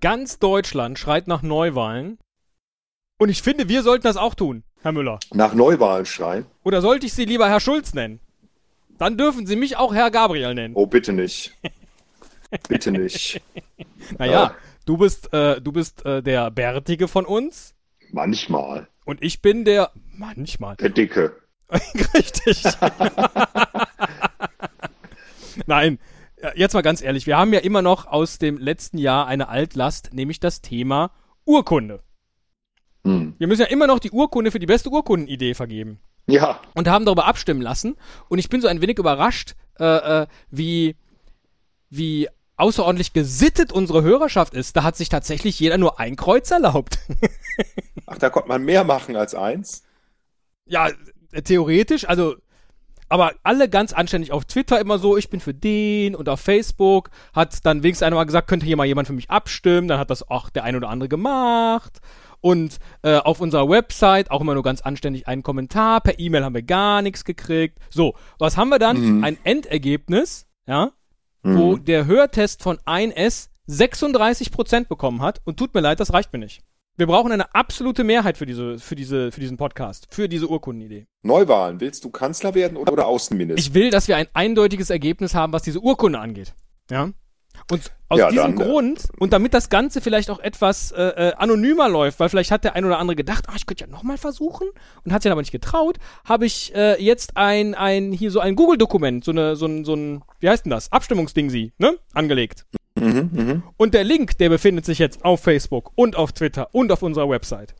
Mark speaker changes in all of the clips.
Speaker 1: Ganz Deutschland schreit nach Neuwahlen. Und ich finde, wir sollten das auch tun, Herr Müller.
Speaker 2: Nach Neuwahlen schreien?
Speaker 1: Oder sollte ich Sie lieber Herr Schulz nennen? Dann dürfen Sie mich auch Herr Gabriel nennen.
Speaker 2: Oh, bitte nicht. bitte nicht.
Speaker 1: Naja, ja. du bist, äh, du bist äh, der Bärtige von uns.
Speaker 2: Manchmal.
Speaker 1: Und ich bin der. Manchmal.
Speaker 2: Der Dicke.
Speaker 1: Richtig. Nein, jetzt mal ganz ehrlich, wir haben ja immer noch aus dem letzten Jahr eine Altlast, nämlich das Thema Urkunde. Hm. Wir müssen ja immer noch die Urkunde für die beste Urkundenidee vergeben.
Speaker 2: Ja.
Speaker 1: Und haben darüber abstimmen lassen. Und ich bin so ein wenig überrascht, äh, äh, wie, wie außerordentlich gesittet unsere Hörerschaft ist. Da hat sich tatsächlich jeder nur ein Kreuz erlaubt.
Speaker 2: Ach, da konnte man mehr machen als eins?
Speaker 1: Ja, theoretisch, also aber alle ganz anständig auf Twitter immer so, ich bin für den und auf Facebook hat dann wenigstens einer mal gesagt, könnte hier mal jemand für mich abstimmen, dann hat das auch der ein oder andere gemacht und äh, auf unserer Website auch immer nur ganz anständig einen Kommentar, per E-Mail haben wir gar nichts gekriegt. So, was haben wir dann? Mhm. Ein Endergebnis, ja, mhm. wo der Hörtest von 1S 36% bekommen hat und tut mir leid, das reicht mir nicht. Wir brauchen eine absolute Mehrheit für, diese, für, diese, für diesen Podcast, für diese Urkundenidee.
Speaker 2: Neuwahlen. Willst du Kanzler werden oder, oder Außenminister?
Speaker 1: Ich will, dass wir ein eindeutiges Ergebnis haben, was diese Urkunde angeht. Ja. Und aus ja, diesem dann, äh, Grund, und damit das Ganze vielleicht auch etwas äh, äh, anonymer läuft, weil vielleicht hat der ein oder andere gedacht, ah, ich könnte ja nochmal versuchen und hat sich dann aber nicht getraut, habe ich äh, jetzt ein, ein, hier so ein Google-Dokument, so eine, so ein, so ein, wie heißt denn das? Abstimmungsding sie, ne? Angelegt. Mhm, mh. Und der Link, der befindet sich jetzt auf Facebook und auf Twitter und auf unserer Website.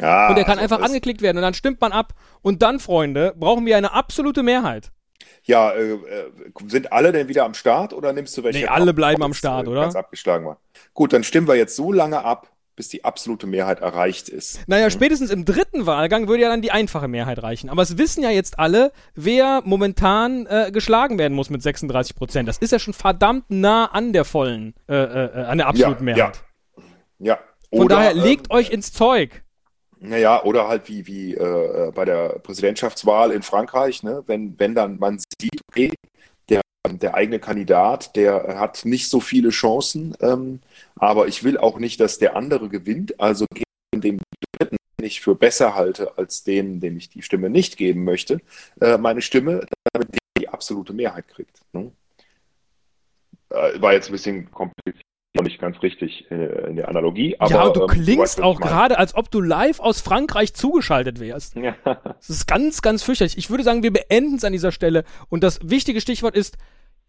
Speaker 1: Ah, und der kann also einfach angeklickt werden und dann stimmt man ab. Und dann, Freunde, brauchen wir eine absolute Mehrheit.
Speaker 2: Ja, äh, äh sind alle denn wieder am Start oder nimmst du welche?
Speaker 1: Nee, alle bleiben am Start, oder?
Speaker 2: Ganz abgeschlagen war. Gut, dann stimmen wir jetzt so lange ab, bis die absolute Mehrheit erreicht ist.
Speaker 1: Naja, spätestens im dritten Wahlgang würde ja dann die einfache Mehrheit reichen. Aber es wissen ja jetzt alle, wer momentan äh, geschlagen werden muss mit 36 Prozent. Das ist ja schon verdammt nah an der vollen, äh, äh, an der absoluten ja, Mehrheit.
Speaker 2: Ja. ja.
Speaker 1: Von daher legt ähm, euch ins Zeug.
Speaker 2: Naja, oder halt wie, wie äh, bei der Präsidentschaftswahl in Frankreich, ne? wenn, wenn dann man sieht, okay, der eigene Kandidat, der hat nicht so viele Chancen, ähm, aber ich will auch nicht, dass der andere gewinnt, also dem Dritten ich für besser halte als den, dem ich die Stimme nicht geben möchte, äh, meine Stimme, damit der die absolute Mehrheit kriegt. Ne? Äh, war jetzt ein bisschen kompliziert noch nicht ganz richtig äh, in der Analogie. Aber,
Speaker 1: ja, du ähm, klingst ähm, auch gerade, als ob du live aus Frankreich zugeschaltet wärst. Ja. Das ist ganz, ganz fürchterlich. Ich würde sagen, wir beenden es an dieser Stelle. Und das wichtige Stichwort ist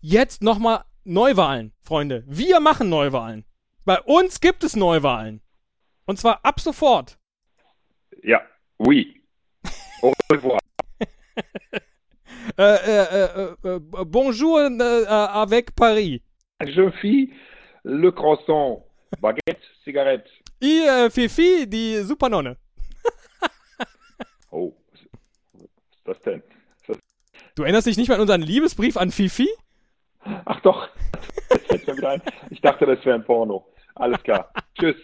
Speaker 1: jetzt nochmal Neuwahlen, Freunde. Wir machen Neuwahlen. Bei uns gibt es Neuwahlen. Und zwar ab sofort.
Speaker 2: Ja, oui. Au revoir.
Speaker 1: äh, äh, äh, bonjour avec Paris.
Speaker 2: Je fis le croissant, Baguette, Zigarette.
Speaker 1: I äh, Fifi, die Supernonne.
Speaker 2: oh, was ist das denn?
Speaker 1: Du erinnerst dich nicht mal an unseren Liebesbrief an Fifi?
Speaker 2: Ach doch, das fällt mir wieder ein. Ich dachte, das wäre ein Porno. Alles klar. Tschüss.